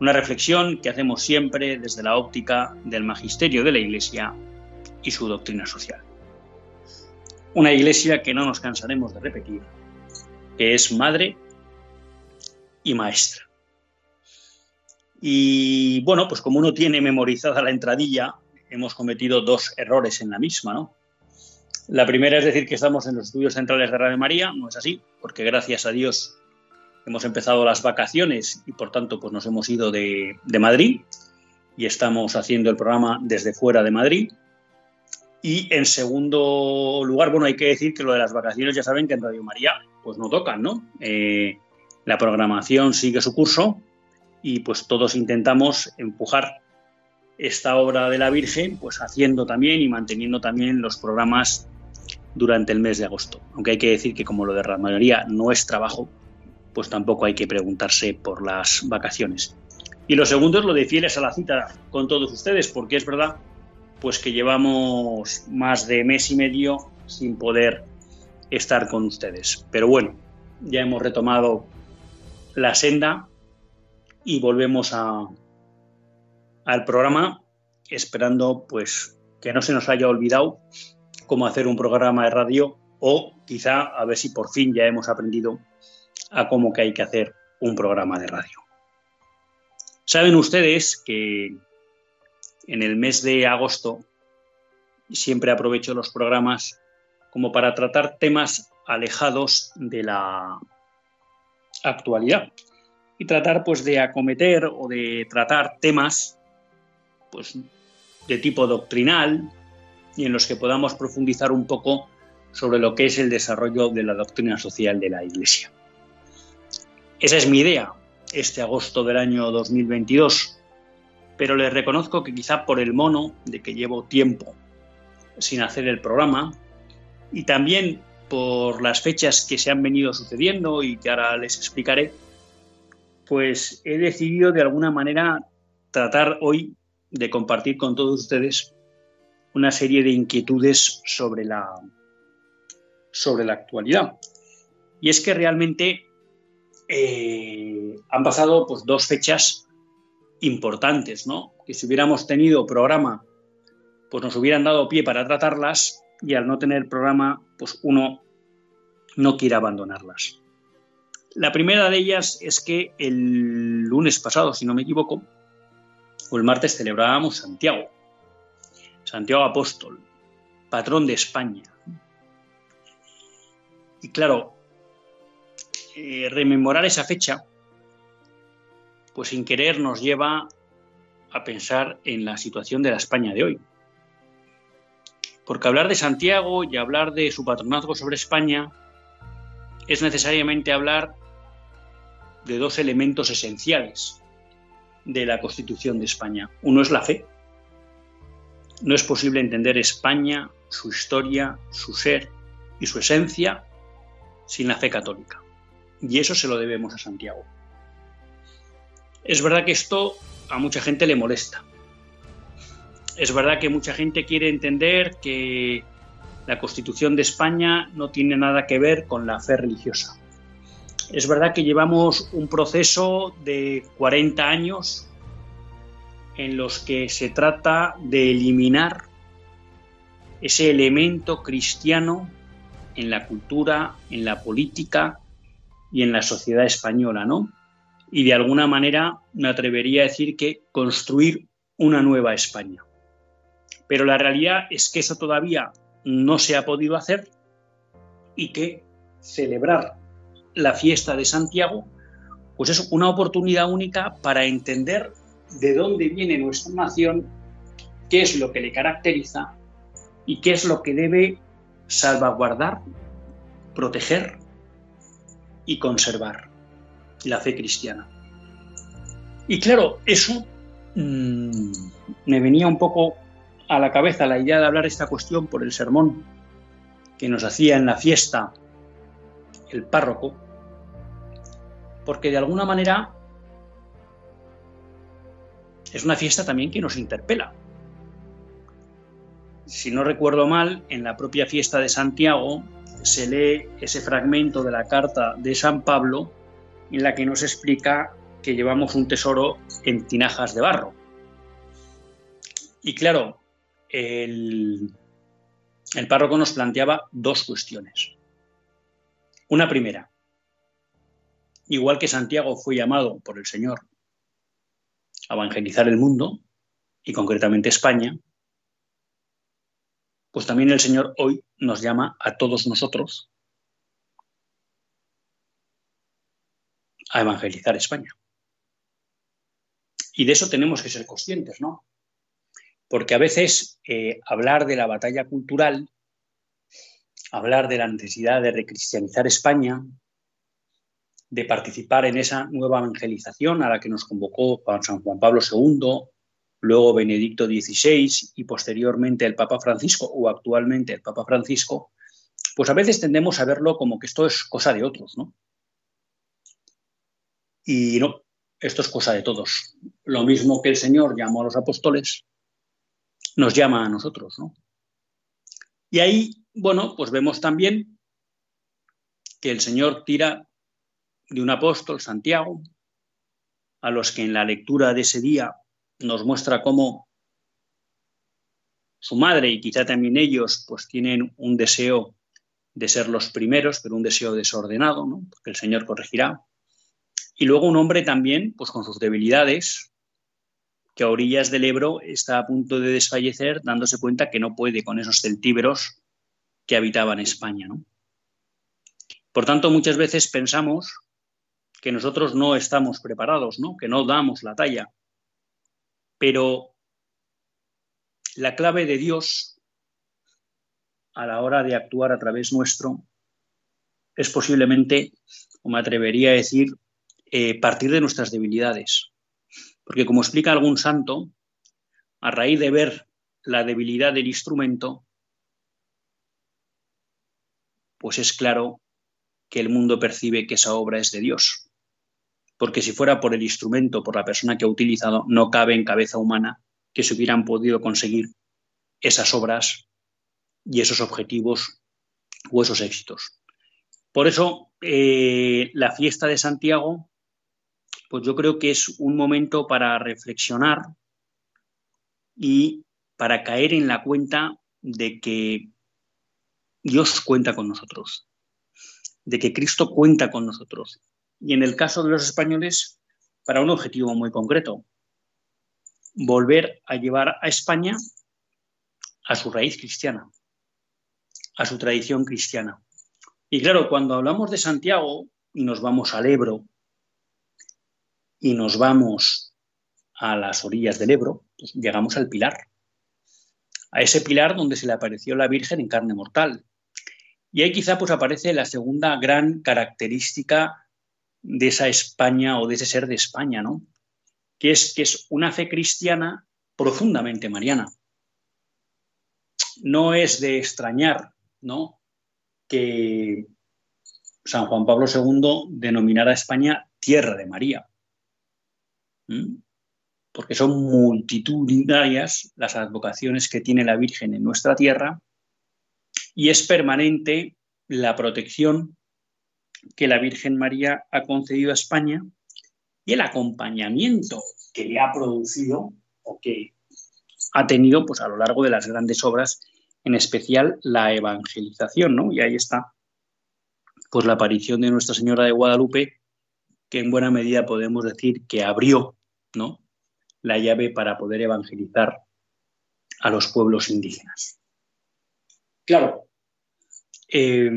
una reflexión que hacemos siempre desde la óptica del magisterio de la Iglesia y su doctrina social. Una Iglesia que no nos cansaremos de repetir, que es madre y maestra. Y bueno, pues como uno tiene memorizada la entradilla, hemos cometido dos errores en la misma, ¿no? La primera es decir que estamos en los estudios centrales de Radio María, no es así, porque gracias a Dios hemos empezado las vacaciones y por tanto pues nos hemos ido de, Madrid y estamos haciendo el programa desde fuera de Madrid. Y en segundo lugar, bueno, hay que decir que lo de las vacaciones ya saben que en Radio María pues no tocan, ¿no? Eh, la programación sigue su curso y pues todos intentamos empujar esta obra de la Virgen, pues haciendo también y manteniendo también los programas durante el mes de agosto. Aunque hay que decir que como lo de Radio María no es trabajo, pues tampoco hay que preguntarse por las vacaciones. Y lo segundo es lo de fieles a la cita con todos ustedes, porque es verdad pues que llevamos más de mes y medio sin poder estar con ustedes. Pero bueno, ya hemos retomado la senda y volvemos a, al programa esperando pues que no se nos haya olvidado cómo hacer un programa de radio o quizá a ver si por fin ya hemos aprendido a cómo que hay que hacer un programa de radio. Saben ustedes que en el mes de agosto siempre aprovecho los programas como para tratar temas alejados de la actualidad y tratar pues de acometer o de tratar temas pues de tipo doctrinal y en los que podamos profundizar un poco sobre lo que es el desarrollo de la doctrina social de la Iglesia. Esa es mi idea este agosto del año 2022, pero les reconozco que quizá por el mono de que llevo tiempo sin hacer el programa y también por las fechas que se han venido sucediendo y que ahora les explicaré, pues he decidido de alguna manera tratar hoy de compartir con todos ustedes una serie de inquietudes sobre la, sobre la actualidad. Y es que realmente eh, han pasado pues, dos fechas importantes, ¿no? Que si hubiéramos tenido programa, pues nos hubieran dado pie para tratarlas y al no tener programa, pues uno no quiere abandonarlas. La primera de ellas es que el lunes pasado, si no me equivoco, o el martes celebrábamos Santiago, Santiago Apóstol, patrón de España. Y claro, eh, rememorar esa fecha, pues sin querer nos lleva a pensar en la situación de la España de hoy. Porque hablar de Santiago y hablar de su patronazgo sobre España es necesariamente hablar de dos elementos esenciales de la Constitución de España. Uno es la fe. No es posible entender España, su historia, su ser y su esencia sin la fe católica. Y eso se lo debemos a Santiago. Es verdad que esto a mucha gente le molesta. Es verdad que mucha gente quiere entender que la Constitución de España no tiene nada que ver con la fe religiosa. Es verdad que llevamos un proceso de 40 años en los que se trata de eliminar ese elemento cristiano en la cultura, en la política y en la sociedad española, ¿no? Y de alguna manera me atrevería a decir que construir una nueva España. Pero la realidad es que eso todavía no se ha podido hacer y que celebrar la fiesta de Santiago pues es una oportunidad única para entender de dónde viene nuestra nación, qué es lo que le caracteriza y qué es lo que debe salvaguardar, proteger y conservar la fe cristiana. Y claro, eso mmm, me venía un poco a la cabeza la idea de hablar esta cuestión por el sermón que nos hacía en la fiesta el párroco, porque de alguna manera es una fiesta también que nos interpela. Si no recuerdo mal, en la propia fiesta de Santiago se lee ese fragmento de la carta de San Pablo en la que nos explica que llevamos un tesoro en tinajas de barro. Y claro, el, el párroco nos planteaba dos cuestiones. Una primera, igual que Santiago fue llamado por el Señor a evangelizar el mundo, y concretamente España, pues también el Señor hoy nos llama a todos nosotros a evangelizar España. Y de eso tenemos que ser conscientes, ¿no? Porque a veces eh, hablar de la batalla cultural, hablar de la necesidad de recristianizar España, de participar en esa nueva evangelización a la que nos convocó San Juan Pablo II, luego Benedicto XVI y posteriormente el Papa Francisco o actualmente el Papa Francisco, pues a veces tendemos a verlo como que esto es cosa de otros, ¿no? Y no, esto es cosa de todos. Lo mismo que el Señor llamó a los apóstoles, nos llama a nosotros, ¿no? Y ahí, bueno, pues vemos también que el Señor tira de un apóstol, Santiago, a los que en la lectura de ese día nos muestra cómo su madre y quizá también ellos pues tienen un deseo de ser los primeros, pero un deseo desordenado, ¿no? porque el Señor corregirá. Y luego un hombre también, pues con sus debilidades, que a orillas del Ebro está a punto de desfallecer, dándose cuenta que no puede con esos celtíberos que habitaban España. ¿no? Por tanto, muchas veces pensamos que nosotros no estamos preparados, ¿no? que no damos la talla. Pero la clave de Dios a la hora de actuar a través nuestro es posiblemente, o me atrevería a decir, eh, partir de nuestras debilidades. Porque como explica algún santo, a raíz de ver la debilidad del instrumento, pues es claro que el mundo percibe que esa obra es de Dios porque si fuera por el instrumento, por la persona que ha utilizado, no cabe en cabeza humana que se hubieran podido conseguir esas obras y esos objetivos o esos éxitos. Por eso, eh, la fiesta de Santiago, pues yo creo que es un momento para reflexionar y para caer en la cuenta de que Dios cuenta con nosotros, de que Cristo cuenta con nosotros, y en el caso de los españoles para un objetivo muy concreto, volver a llevar a España a su raíz cristiana, a su tradición cristiana. Y claro, cuando hablamos de Santiago y nos vamos al Ebro y nos vamos a las orillas del Ebro, pues llegamos al Pilar, a ese pilar donde se le apareció la Virgen en carne mortal. Y ahí quizá pues aparece la segunda gran característica de esa España o de ese ser de España, ¿no? Que es, que es una fe cristiana profundamente mariana. No es de extrañar, ¿no? Que San Juan Pablo II denominara a España tierra de María. Porque son multitudinarias las advocaciones que tiene la Virgen en nuestra tierra y es permanente la protección que la Virgen María ha concedido a España y el acompañamiento que le ha producido o que ha tenido pues, a lo largo de las grandes obras, en especial la evangelización, ¿no? Y ahí está pues la aparición de Nuestra Señora de Guadalupe, que en buena medida podemos decir que abrió, ¿no? la llave para poder evangelizar a los pueblos indígenas. Claro, eh,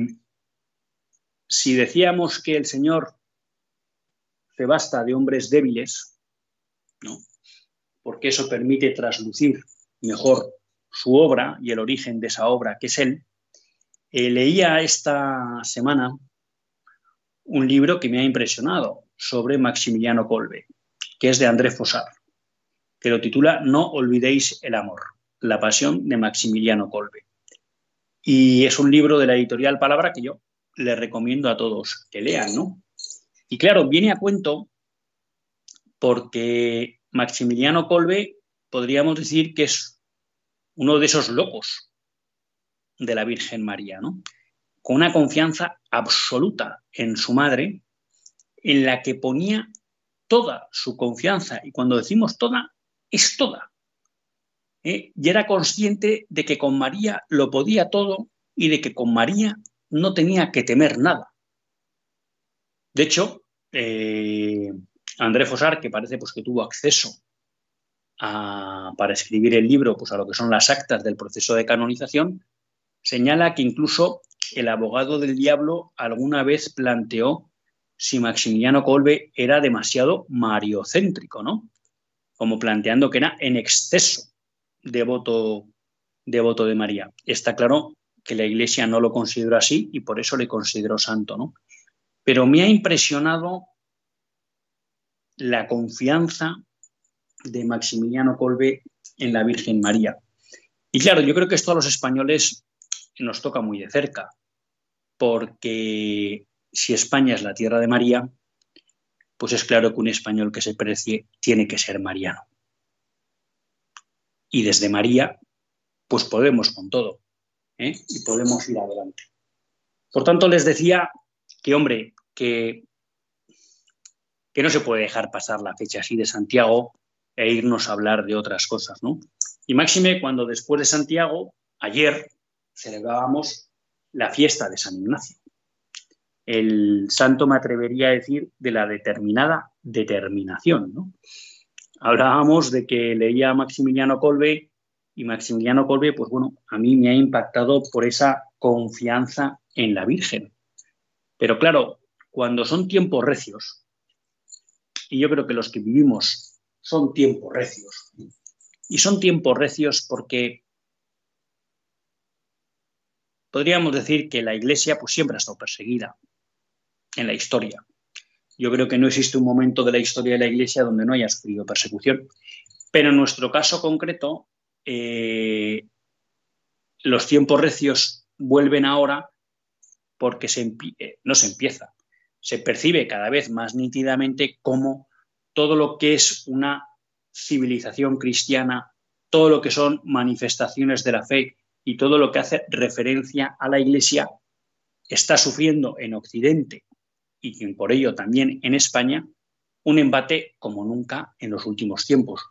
si decíamos que el Señor se basta de hombres débiles, ¿no? porque eso permite traslucir mejor su obra y el origen de esa obra, que es Él, eh, leía esta semana un libro que me ha impresionado sobre Maximiliano Colbe, que es de André Fossard, que lo titula No olvidéis el amor, la pasión de Maximiliano Colbe. Y es un libro de la editorial Palabra que yo le recomiendo a todos que lean, ¿no? Y claro, viene a cuento porque Maximiliano Colbe podríamos decir que es uno de esos locos de la Virgen María, ¿no? Con una confianza absoluta en su madre, en la que ponía toda su confianza, y cuando decimos toda, es toda. ¿eh? Y era consciente de que con María lo podía todo y de que con María no tenía que temer nada. De hecho, eh, André Fosar, que parece pues, que tuvo acceso para escribir el libro pues, a lo que son las actas del proceso de canonización, señala que incluso el abogado del diablo alguna vez planteó si Maximiliano Colbe era demasiado mariocéntrico, ¿no? Como planteando que era en exceso devoto, devoto de María. Está claro que la Iglesia no lo consideró así y por eso le consideró santo, ¿no? Pero me ha impresionado la confianza de Maximiliano Colbe en la Virgen María. Y claro, yo creo que esto a los españoles nos toca muy de cerca, porque si España es la tierra de María, pues es claro que un español que se precie tiene que ser mariano. Y desde María, pues podemos con todo ¿eh? y podemos ir adelante. Por tanto, les decía que, hombre, que, que no se puede dejar pasar la fecha así de Santiago e irnos a hablar de otras cosas, ¿no? Y máxime cuando después de Santiago, ayer, celebrábamos la fiesta de San Ignacio. El santo me atrevería a decir de la determinada determinación, ¿no? Hablábamos de que leía Maximiliano Colbe y Maximiliano Colbe, pues bueno, a mí me ha impactado por esa confianza en la Virgen. Pero claro, cuando son tiempos recios, y yo creo que los que vivimos son tiempos recios. Y son tiempos recios porque podríamos decir que la Iglesia pues, siempre ha estado perseguida en la historia. Yo creo que no existe un momento de la historia de la Iglesia donde no haya sufrido persecución. Pero en nuestro caso concreto, eh, los tiempos recios vuelven ahora porque eh, no se empieza. Se percibe cada vez más nítidamente cómo todo lo que es una civilización cristiana, todo lo que son manifestaciones de la fe y todo lo que hace referencia a la Iglesia está sufriendo en Occidente y por ello también en España un embate como nunca en los últimos tiempos.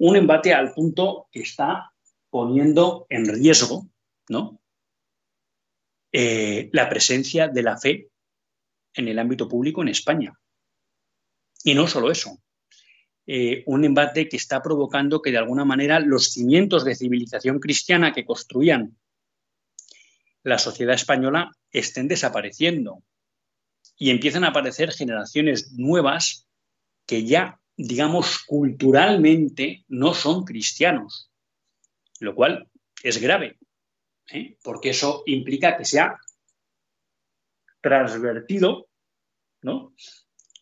Un embate al punto que está poniendo en riesgo ¿no? Eh, la presencia de la fe en el ámbito público en España. Y no solo eso, eh, un embate que está provocando que de alguna manera los cimientos de civilización cristiana que construían la sociedad española estén desapareciendo y empiezan a aparecer generaciones nuevas que ya, digamos, culturalmente no son cristianos, lo cual es grave, ¿eh? porque eso implica que se ha transvertido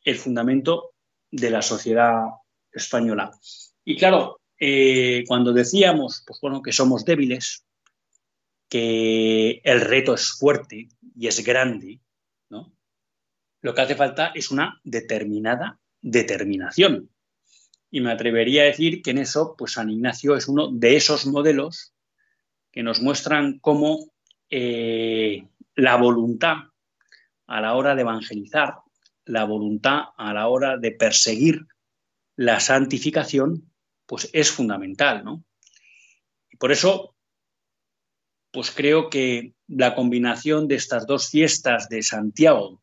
el fundamento de la sociedad española. Y claro, eh, cuando decíamos, pues bueno, que somos débiles, que el reto es fuerte y es grande, ¿no? Lo que hace falta es una determinada determinación. Y me atrevería a decir que en eso, pues San Ignacio es uno de esos modelos que nos muestran cómo eh, la voluntad a la hora de evangelizar, la voluntad a la hora de perseguir la santificación, pues es fundamental, ¿no? Y por eso, pues creo que la combinación de estas dos fiestas de Santiago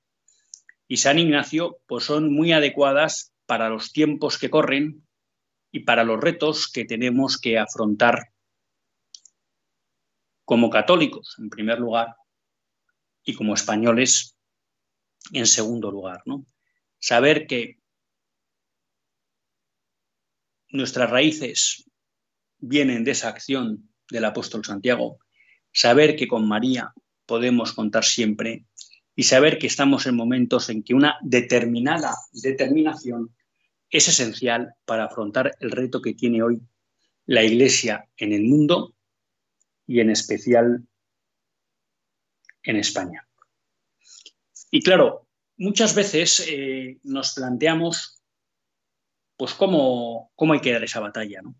y San Ignacio, pues son muy adecuadas para los tiempos que corren y para los retos que tenemos que afrontar como católicos, en primer lugar, y como españoles, en segundo lugar. ¿no? Saber que nuestras raíces vienen de esa acción del apóstol Santiago, saber que con María podemos contar siempre y saber que estamos en momentos en que una determinada determinación es esencial para afrontar el reto que tiene hoy la Iglesia en el mundo y en especial en España. Y claro, muchas veces eh, nos planteamos pues cómo, cómo, hay que dar esa batalla, ¿no?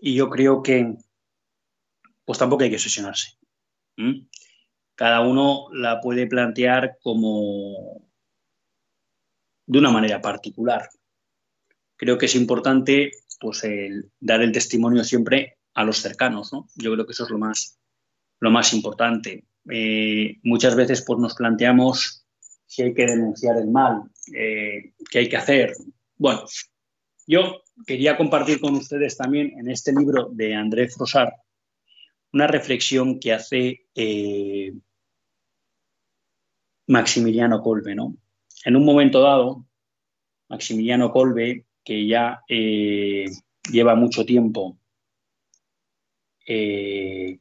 Y yo creo que pues tampoco hay que obsesionarse. Cada uno la puede plantear como de una manera particular. Creo que es importante pues, dar el testimonio siempre a los cercanos. ¿no? Yo creo que eso es lo más, lo más importante. Eh, muchas veces pues, nos planteamos si hay que denunciar el mal, eh, qué hay que hacer. Bueno, yo quería compartir con ustedes también en este libro de André Frosar una reflexión que hace eh, Maximiliano Colbe. ¿no? En un momento dado, Maximiliano Colbe, que ya lleva mucho tiempo eh,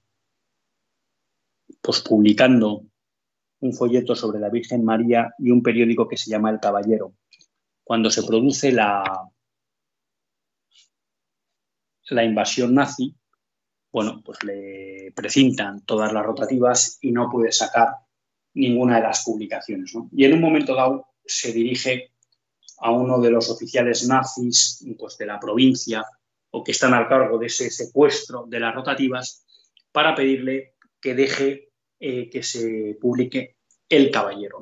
pues publicando un folleto sobre la Virgen María y un periódico que se llama El Caballero. Cuando se produce la, la invasión nazi, bueno, pues le precintan todas las rotativas y no puede sacar ninguna de las publicaciones. Y en un momento dado se dirige a uno de los oficiales nazis pues, de la provincia o que están al cargo de ese secuestro de las rotativas para pedirle que deje eh, que se publique El Caballero.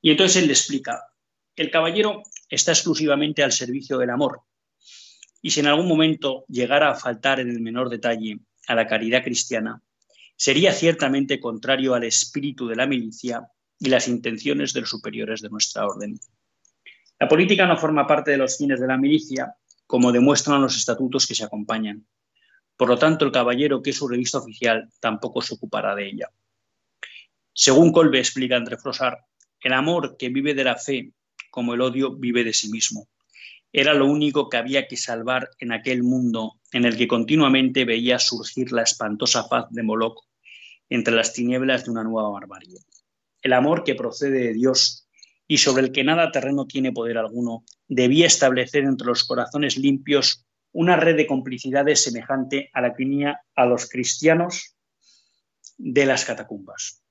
Y entonces él le explica, el caballero está exclusivamente al servicio del amor y si en algún momento llegara a faltar en el menor detalle a la caridad cristiana, sería ciertamente contrario al espíritu de la milicia y las intenciones de los superiores de nuestra orden. La política no forma parte de los fines de la milicia, como demuestran los estatutos que se acompañan. Por lo tanto, el caballero, que es su revista oficial, tampoco se ocupará de ella. Según Colbe explica entre Frosar, el amor que vive de la fe, como el odio, vive de sí mismo. Era lo único que había que salvar en aquel mundo en el que continuamente veía surgir la espantosa faz de Moloch entre las tinieblas de una nueva barbarie. El amor que procede de Dios y sobre el que nada terreno tiene poder alguno, debía establecer entre los corazones limpios una red de complicidades semejante a la que unía a los cristianos de las catacumbas.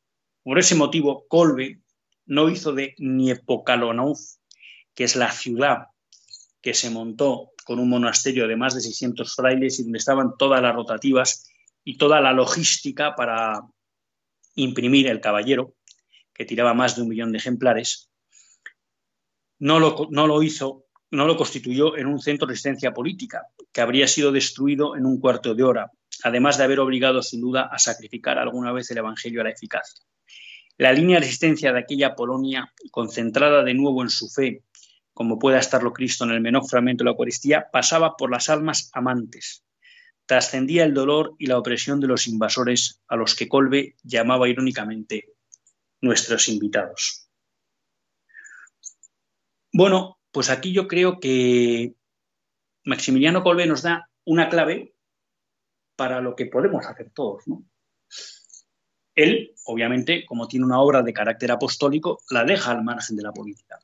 Por ese motivo, Colbe no hizo de Niepocalonauz, que es la ciudad que se montó con un monasterio de más de 600 frailes y donde estaban todas las rotativas y toda la logística para imprimir el caballero, que tiraba más de un millón de ejemplares, no lo, hizo, no lo constituyó en un centro de resistencia política, que habría sido destruido en un cuarto de hora, además de haber obligado sin duda a sacrificar alguna vez el Evangelio a la eficacia. La línea de resistencia de aquella Polonia, concentrada de nuevo en su fe, como pueda estarlo Cristo en el menor fragmento de la Eucaristía, pasaba por las almas amantes. Trascendía el dolor y la opresión de los invasores a los que Colbe llamaba irónicamente nuestros invitados. Bueno, pues aquí yo creo que Maximiliano Colbe nos da una clave para lo que podemos hacer todos. Él, obviamente, como tiene una obra de carácter apostólico, la deja al margen de la política.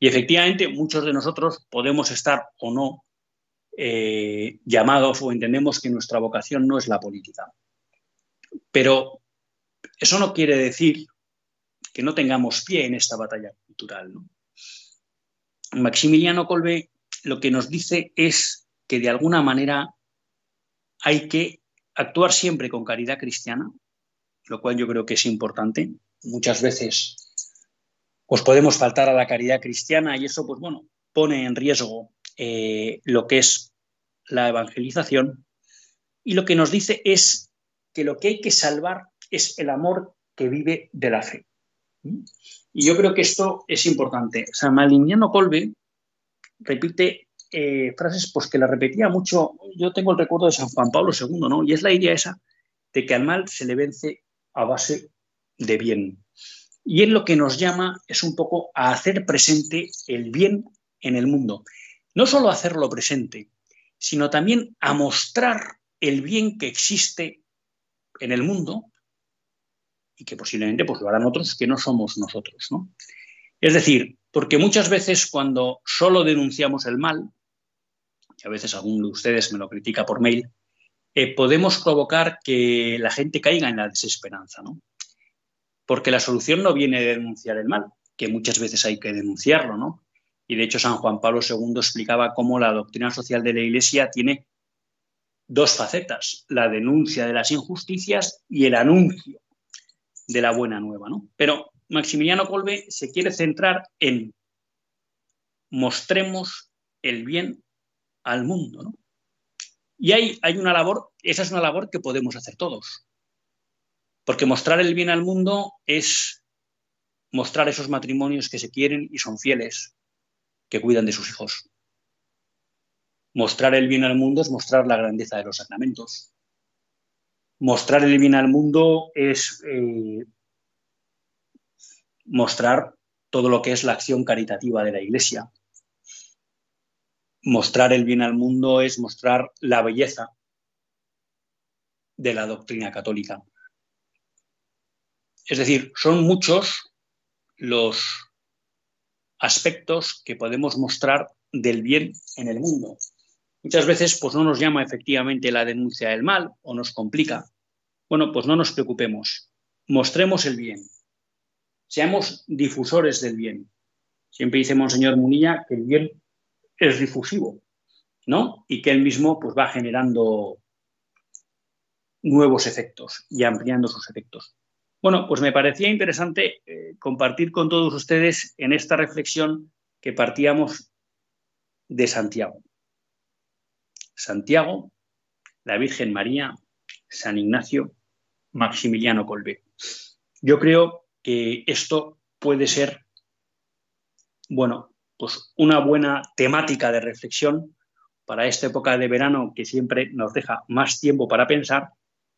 Y efectivamente, muchos de nosotros podemos estar o no eh, llamados o entendemos que nuestra vocación no es la política. Pero eso no quiere decir que no tengamos pie en esta batalla cultural. ¿no? Maximiliano Colbe lo que nos dice es que de alguna manera hay que actuar siempre con caridad cristiana, lo cual yo creo que es importante. Muchas veces pues podemos faltar a la caridad cristiana y eso, pues bueno, pone en riesgo eh, lo que es la evangelización y lo que nos dice es que lo que hay que salvar es el amor que vive de la fe. Y yo creo que esto es importante. San Maliniano Colbe repite eh, frases pues, que la repetía mucho. Yo tengo el recuerdo de San Juan Pablo II, ¿no? Y es la idea esa de que al mal se le vence a base de bien. Y él lo que nos llama es un poco a hacer presente el bien en el mundo. No solo hacerlo presente, sino también a mostrar el bien que existe en el mundo y que posiblemente pues, lo harán otros que no somos nosotros. ¿no? Es decir, porque muchas veces cuando solo denunciamos el mal, y a veces alguno de ustedes me lo critica por mail, eh, podemos provocar que la gente caiga en la desesperanza, ¿no? Porque la solución no viene de denunciar el mal, que muchas veces hay que denunciarlo, ¿no? Y de hecho San Juan Pablo II explicaba cómo la doctrina social de la Iglesia tiene dos facetas, la denuncia de las injusticias y el anuncio de la buena nueva, ¿no? Pero Maximiliano Colbe se quiere centrar en mostremos el bien al mundo, ¿no? Y hay, hay una labor, esa es una labor que podemos hacer todos. Porque mostrar el bien al mundo es mostrar esos matrimonios que se quieren y son fieles, que cuidan de sus hijos. Mostrar el bien al mundo es mostrar la grandeza de los sacramentos. Mostrar el bien al mundo es eh, mostrar todo lo que es la acción caritativa de la Iglesia mostrar el bien al mundo es mostrar la belleza de la doctrina católica. Es decir, son muchos los aspectos que podemos mostrar del bien en el mundo. Muchas veces pues no nos llama efectivamente la denuncia del mal o nos complica. Bueno, pues no nos preocupemos. Mostremos el bien. Seamos difusores del bien. Siempre dice Monseñor Munilla que el bien es difusivo, ¿no? Y que él mismo pues, va generando nuevos efectos y ampliando sus efectos. Bueno, pues me parecía interesante eh, compartir con todos ustedes en esta reflexión que partíamos de Santiago. Santiago, la Virgen María, San Ignacio, Maximiliano Colbe. Yo creo que esto puede ser, bueno, pues una buena temática de reflexión para esta época de verano que siempre nos deja más tiempo para pensar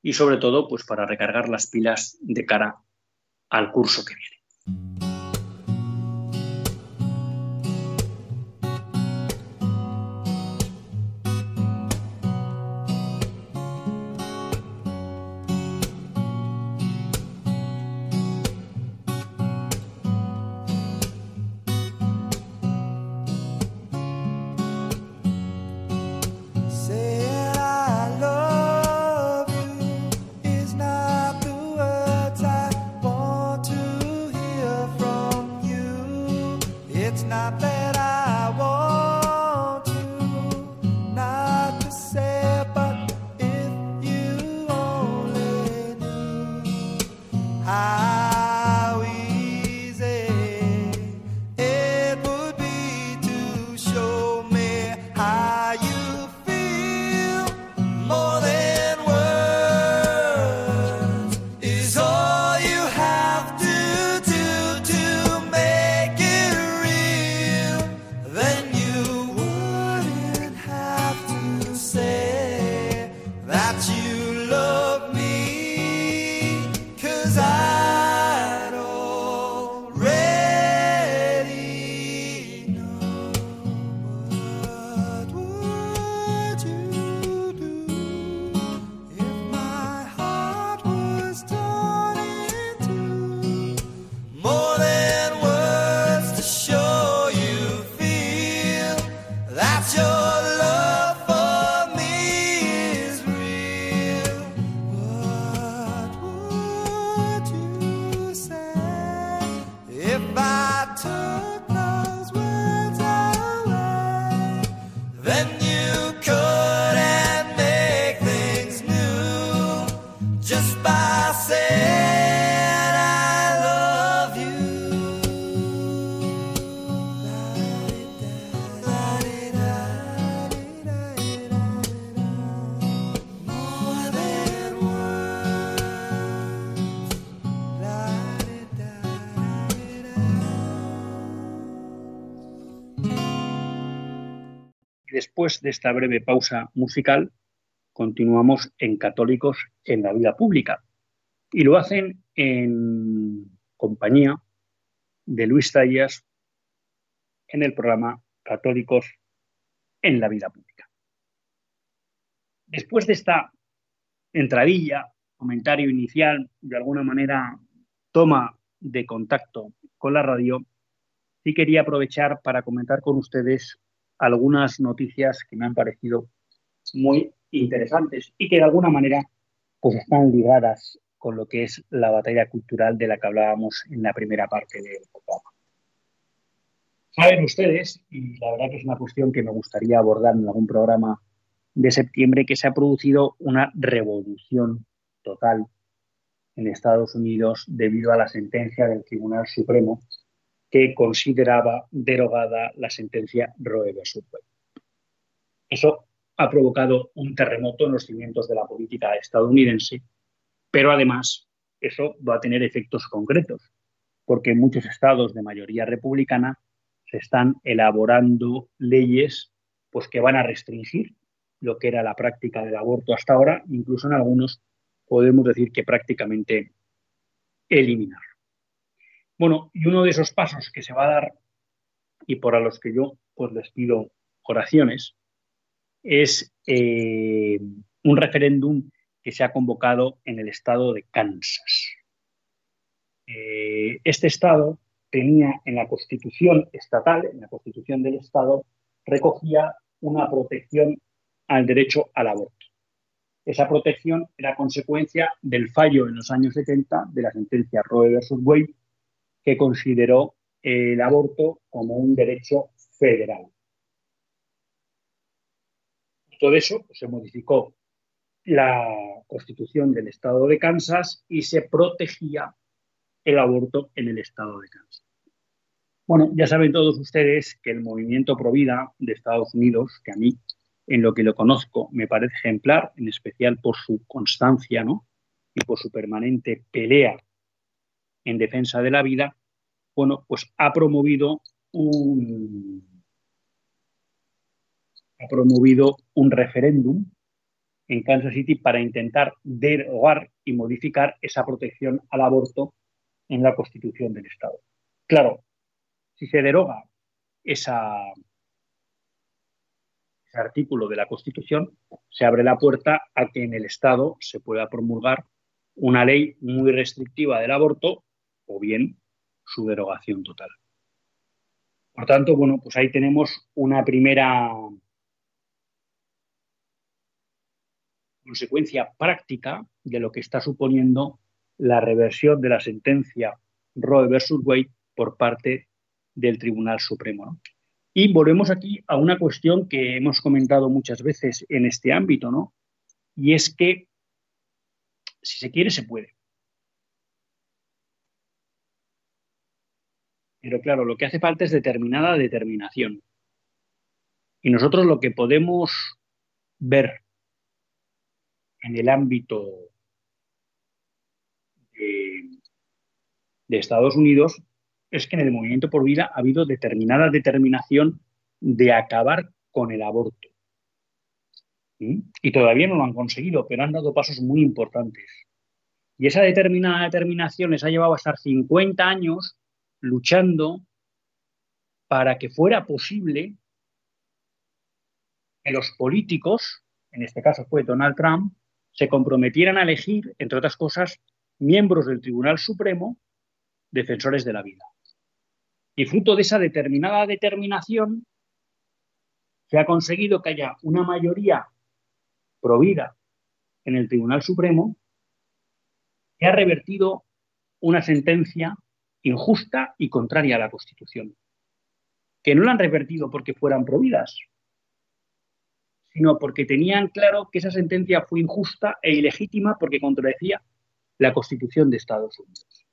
y sobre todo pues para recargar las pilas de cara al curso que viene. Después de esta breve pausa musical, continuamos en Católicos en la Vida Pública. Y lo hacen en compañía de Luis Tallas en el programa Católicos en la Vida Pública. Después de esta entradilla, comentario inicial, de alguna manera toma de contacto con la radio, sí quería aprovechar para comentar con ustedes algunas noticias que me han parecido muy interesantes y que de alguna manera pues están ligadas con lo que es la batalla cultural de la que hablábamos en la primera parte del programa. Saben ustedes, y la verdad que es una cuestión que me gustaría abordar en algún programa de septiembre, que se ha producido una revolución total en Estados Unidos debido a la sentencia del Tribunal Supremo que consideraba derogada la sentencia Roe vs. Wade. Eso ha provocado un terremoto en los cimientos de la política estadounidense, pero además eso va a tener efectos concretos, porque muchos estados de mayoría republicana se están elaborando leyes pues, que van a restringir lo que era la práctica del aborto hasta ahora, incluso en algunos podemos decir que prácticamente eliminar. Bueno, y uno de esos pasos que se va a dar y por a los que yo pues les pido oraciones es eh, un referéndum que se ha convocado en el estado de Kansas. Eh, este estado tenía en la constitución estatal, en la constitución del estado, recogía una protección al derecho al aborto. Esa protección era consecuencia del fallo en los años 70 de la sentencia Roe versus Wade, que consideró el aborto como un derecho federal. Todo eso pues, se modificó la constitución del estado de Kansas y se protegía el aborto en el estado de Kansas. Bueno, ya saben todos ustedes que el movimiento Provida de Estados Unidos, que a mí en lo que lo conozco me parece ejemplar, en especial por su constancia ¿no? y por su permanente pelea en defensa de la vida, bueno, pues ha promovido un, ha promovido un referéndum en Kansas City para intentar derogar y modificar esa protección al aborto en la Constitución del Estado. Claro, si se deroga esa, ese artículo de la Constitución, se abre la puerta a que en el Estado se pueda promulgar una ley muy restrictiva del aborto o bien su derogación total. Por tanto, bueno, pues ahí tenemos una primera consecuencia práctica de lo que está suponiendo la reversión de la sentencia Roe versus Wade por parte del Tribunal Supremo. Y volvemos aquí a una cuestión que hemos comentado muchas veces en este ámbito, ¿no? Y es que si se quiere, se puede. Pero claro, lo que hace falta es determinada determinación. Y nosotros lo que podemos ver en el ámbito de, Estados Unidos es que en el movimiento por vida ha habido determinada determinación de acabar con el aborto. ¿Mm? Y todavía no lo han conseguido, pero han dado pasos muy importantes. Y esa determinada determinación les ha llevado a estar 50 años luchando para que fuera posible que los políticos, en este caso fue Donald Trump, se comprometieran a elegir, entre otras cosas, miembros del Tribunal Supremo defensores de la vida. Y fruto de esa determinada determinación, se ha conseguido que haya una mayoría provida en el Tribunal Supremo que ha revertido una sentencia injusta y contraria a la Constitución. Que no la han revertido porque fueran providas, sino porque tenían claro que esa sentencia fue injusta e ilegítima porque contradecía la Constitución de Estados Unidos.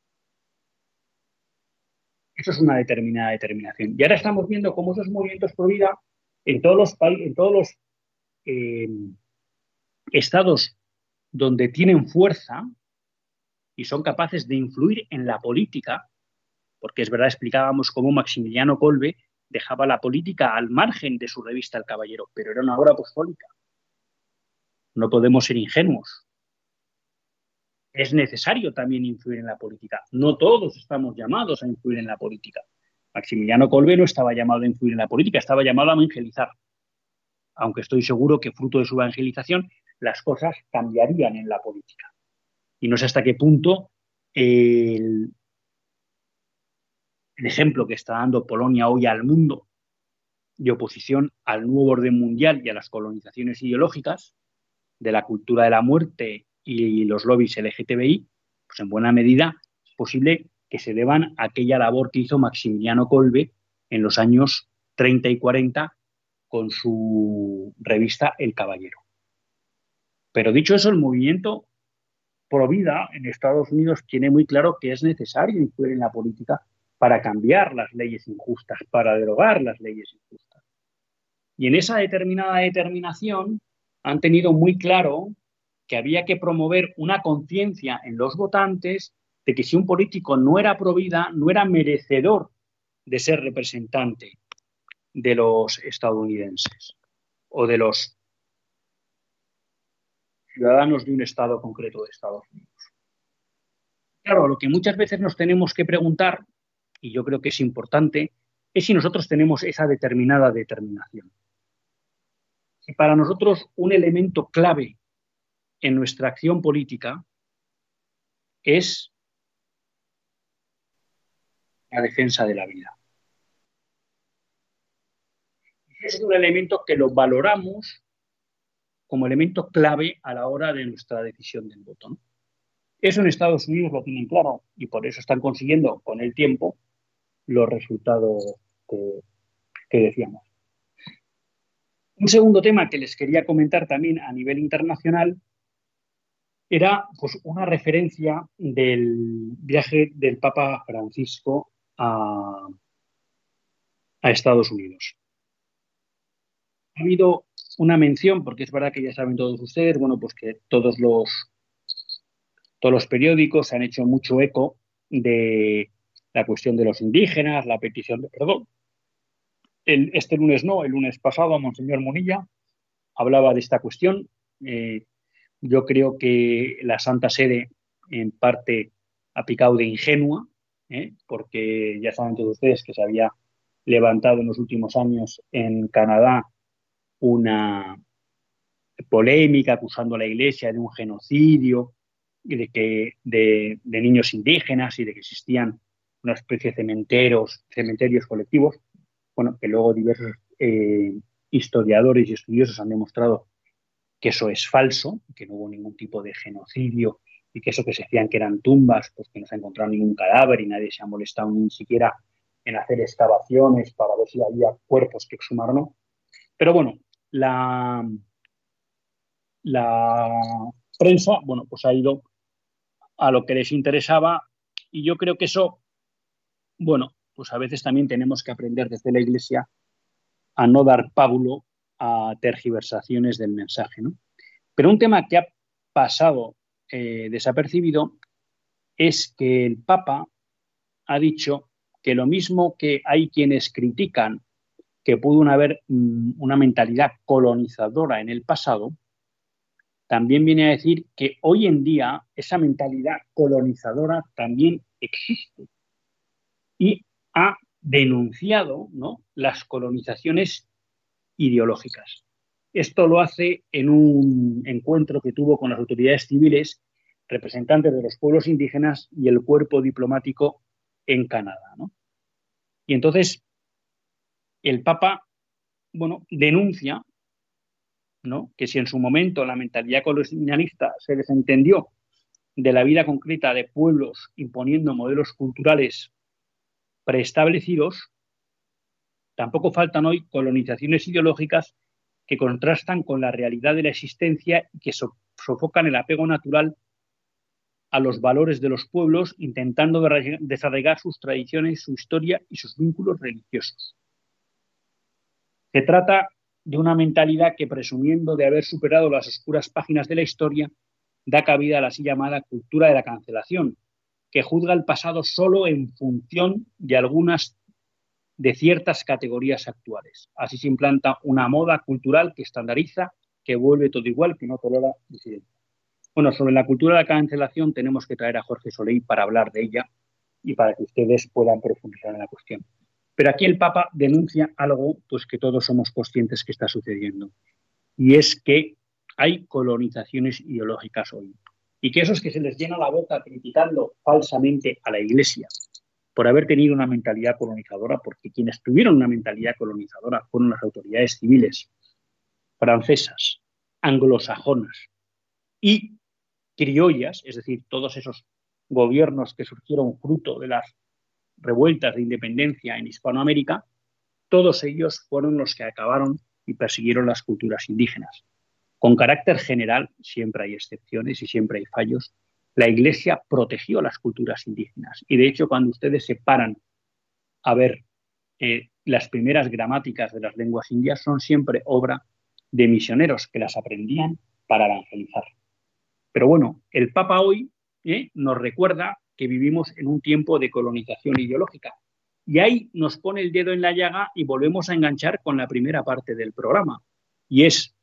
Eso es una determinada determinación. Y ahora estamos viendo cómo esos movimientos pro en todos los países, en todos los eh, estados donde tienen fuerza y son capaces de influir en la política, porque es verdad, explicábamos cómo Maximiliano Colbe dejaba la política al margen de su revista El Caballero, pero era una obra apostólica. No podemos ser ingenuos. Es necesario también influir en la política. No todos estamos llamados a influir en la política. Maximiliano Colbe no estaba llamado a influir en la política, estaba llamado a evangelizar. Aunque estoy seguro que fruto de su evangelización las cosas cambiarían en la política. Y no sé hasta qué punto el, el ejemplo que está dando Polonia hoy al mundo de oposición al nuevo orden mundial y a las colonizaciones ideológicas de la cultura de la muerte y los lobbies LGTBI, pues en buena medida es posible que se deban a aquella labor que hizo Maximiliano Kolbe en los años 30 y 40 con su revista El Caballero. Pero dicho eso, el movimiento pro vida en Estados Unidos tiene muy claro que es necesario influir en la política para cambiar las leyes injustas, para derogar las leyes injustas. Y en esa determinada determinación han tenido muy claro que había que promover una conciencia en los votantes de que si un político no era provida, no era merecedor de ser representante de los estadounidenses o de los ciudadanos de un estado concreto de Estados Unidos. Claro, lo que muchas veces nos tenemos que preguntar, y yo creo que es importante, es si nosotros tenemos esa determinada determinación. Si para nosotros un elemento clave en nuestra acción política es la defensa de la vida. Es un elemento que lo valoramos como elemento clave a la hora de nuestra decisión del voto. Eso en Estados Unidos lo tienen claro y por eso están consiguiendo con el tiempo los resultados que, decíamos. Un segundo tema que les quería comentar también a nivel internacional era pues, una referencia del viaje del Papa Francisco a, Estados Unidos. Ha habido una mención, porque es verdad que ya saben todos ustedes, bueno, pues que todos los, todos los periódicos han hecho mucho eco de la cuestión de los indígenas, la petición de perdón. El, este lunes no, el lunes pasado, Monseñor Munilla hablaba de esta cuestión. Eh, yo creo que la Santa Sede, en parte, ha picado de ingenua, ¿eh? porque ya saben todos ustedes que se había levantado en los últimos años en Canadá una polémica acusando a la Iglesia de un genocidio y de que de, niños indígenas y de que existían una especie de cementeros, cementerios colectivos, bueno, que luego diversos eh, historiadores y estudiosos han demostrado que eso es falso, que no hubo ningún tipo de genocidio y que eso que se decían que eran tumbas, pues que no se ha encontrado ningún cadáver y nadie se ha molestado ni siquiera en hacer excavaciones para ver si había cuerpos que exhumar o no. Pero bueno, la, la prensa, bueno, pues ha ido a lo que les interesaba y yo creo que eso, bueno, pues a veces también tenemos que aprender desde la Iglesia a no dar pábulo a tergiversaciones del mensaje. ¿no? Pero un tema que ha pasado eh, desapercibido es que el Papa ha dicho que lo mismo que hay quienes critican que pudo haber mm, una mentalidad colonizadora en el pasado, también viene a decir que hoy en día esa mentalidad colonizadora también existe y ha denunciado ¿no? las colonizaciones ideológicas. Esto lo hace en un encuentro que tuvo con las autoridades civiles, representantes de los pueblos indígenas y el cuerpo diplomático en Canadá. Y entonces el Papa, bueno, denuncia que si en su momento la mentalidad colonialista se desentendió de la vida concreta de pueblos imponiendo modelos culturales preestablecidos, tampoco faltan hoy colonizaciones ideológicas que contrastan con la realidad de la existencia y que sofocan el apego natural a los valores de los pueblos, intentando desarraigar sus tradiciones, su historia y sus vínculos religiosos. Se trata de una mentalidad que, presumiendo de haber superado las oscuras páginas de la historia, da cabida a la así llamada cultura de la cancelación, que juzga el pasado solo en función de algunas de ciertas categorías actuales. Así se implanta una moda cultural que estandariza, que vuelve todo igual, que no tolera disidencia. Bueno, sobre la cultura de la cancelación tenemos que traer a Jorge Soleil para hablar de ella y para que ustedes puedan profundizar en la cuestión. Pero aquí el Papa denuncia algo pues que todos somos conscientes que está sucediendo y es que hay colonizaciones ideológicas hoy y que esos que se les llena la boca criticando falsamente a la Iglesia por haber tenido una mentalidad colonizadora, porque quienes tuvieron una mentalidad colonizadora fueron las autoridades civiles francesas, anglosajonas y criollas, es decir, todos esos gobiernos que surgieron fruto de las revueltas de independencia en Hispanoamérica, todos ellos fueron los que acabaron y persiguieron las culturas indígenas. Con carácter general, siempre hay excepciones y siempre hay fallos, la Iglesia protegió las culturas indígenas. Y de hecho, cuando ustedes se paran a ver eh, las primeras gramáticas de las lenguas indias, son siempre obra de misioneros que las aprendían para evangelizar. Pero bueno, el Papa hoy eh, nos recuerda que vivimos en un tiempo de colonización ideológica. Y ahí nos pone el dedo en la llaga y volvemos a enganchar con la primera parte del programa. Y es,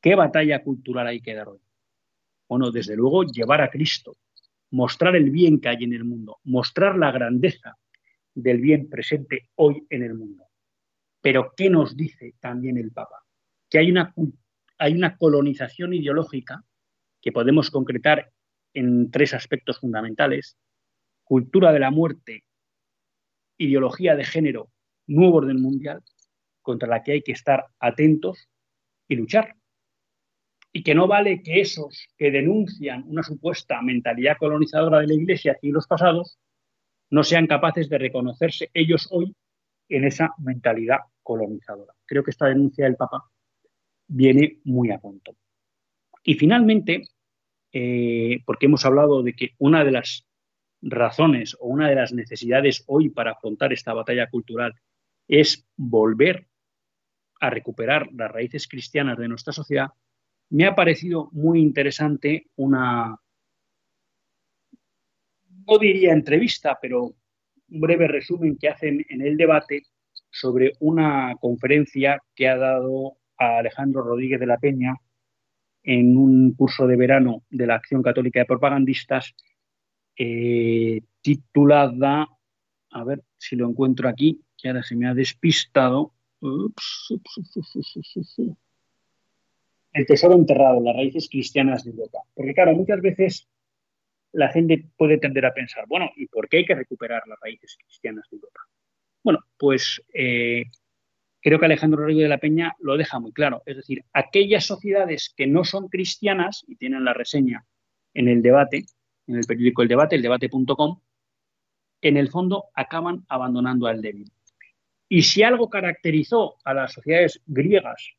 ¿qué batalla cultural hay que dar hoy? Bueno, desde luego, llevar a Cristo, mostrar el bien que hay en el mundo, mostrar la grandeza del bien presente hoy en el mundo. Pero, ¿qué nos dice también el Papa? Que hay una, hay una colonización ideológica que podemos concretar en tres aspectos fundamentales. Cultura de la muerte, ideología de género, nuevo orden mundial, contra la que hay que estar atentos y luchar y que no vale que esos que denuncian una supuesta mentalidad colonizadora de la Iglesia los pasados no sean capaces de reconocerse ellos hoy en esa mentalidad colonizadora. Creo que esta denuncia del Papa viene muy a punto. Y finalmente, eh, porque hemos hablado de que una de las razones o una de las necesidades hoy para afrontar esta batalla cultural es volver a recuperar las raíces cristianas de nuestra sociedad, me ha parecido muy interesante una, no diría entrevista, pero un breve resumen que hacen en el debate sobre una conferencia que ha dado a Alejandro Rodríguez de la Peña en un curso de verano de la Acción Católica de Propagandistas eh, titulada, a ver si lo encuentro aquí, que ahora se me ha despistado. ups, el tesoro enterrado, las raíces cristianas de Europa. Porque claro, muchas veces la gente puede tender a pensar, bueno, ¿y por qué hay que recuperar las raíces cristianas de Europa? Bueno, pues eh, creo que Alejandro Rodríguez de la Peña lo deja muy claro. Es decir, aquellas sociedades que no son cristianas, y tienen la reseña en el debate, en el periódico El Debate, eldebate.com, en el fondo acaban abandonando al débil. Y si algo caracterizó a las sociedades griegas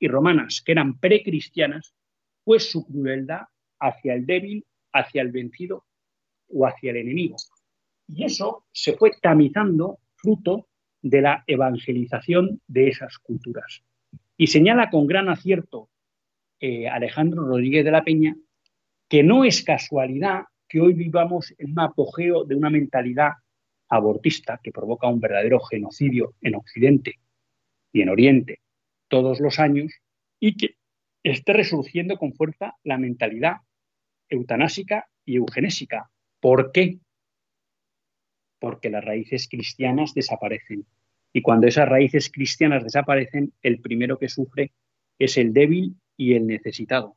y romanas, que eran precristianas, pues su crueldad hacia el débil, hacia el vencido o hacia el enemigo. Y eso se fue tamizando fruto de la evangelización de esas culturas. Y señala con gran acierto eh, Alejandro Rodríguez de la Peña que no es casualidad que hoy vivamos en un apogeo de una mentalidad abortista que provoca un verdadero genocidio en Occidente y en Oriente todos los años y que esté resurgiendo con fuerza la mentalidad eutanásica y eugenésica. ¿Por qué? Porque las raíces cristianas desaparecen. Y cuando esas raíces cristianas desaparecen, el primero que sufre es el débil y el necesitado.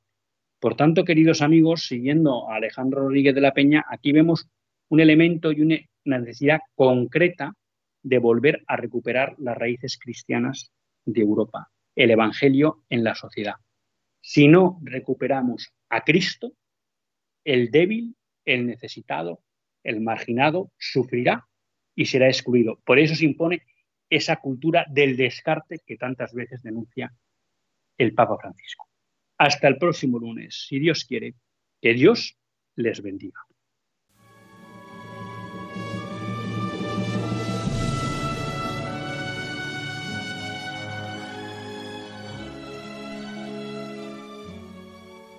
Por tanto, queridos amigos, siguiendo a Alejandro Rodríguez de la Peña, aquí vemos un elemento y una necesidad concreta de volver a recuperar las raíces cristianas de Europa el Evangelio en la sociedad. Si no recuperamos a Cristo, el débil, el necesitado, el marginado sufrirá y será excluido. Por eso se impone esa cultura del descarte que tantas veces denuncia el Papa Francisco. Hasta el próximo lunes, si Dios quiere, que Dios les bendiga.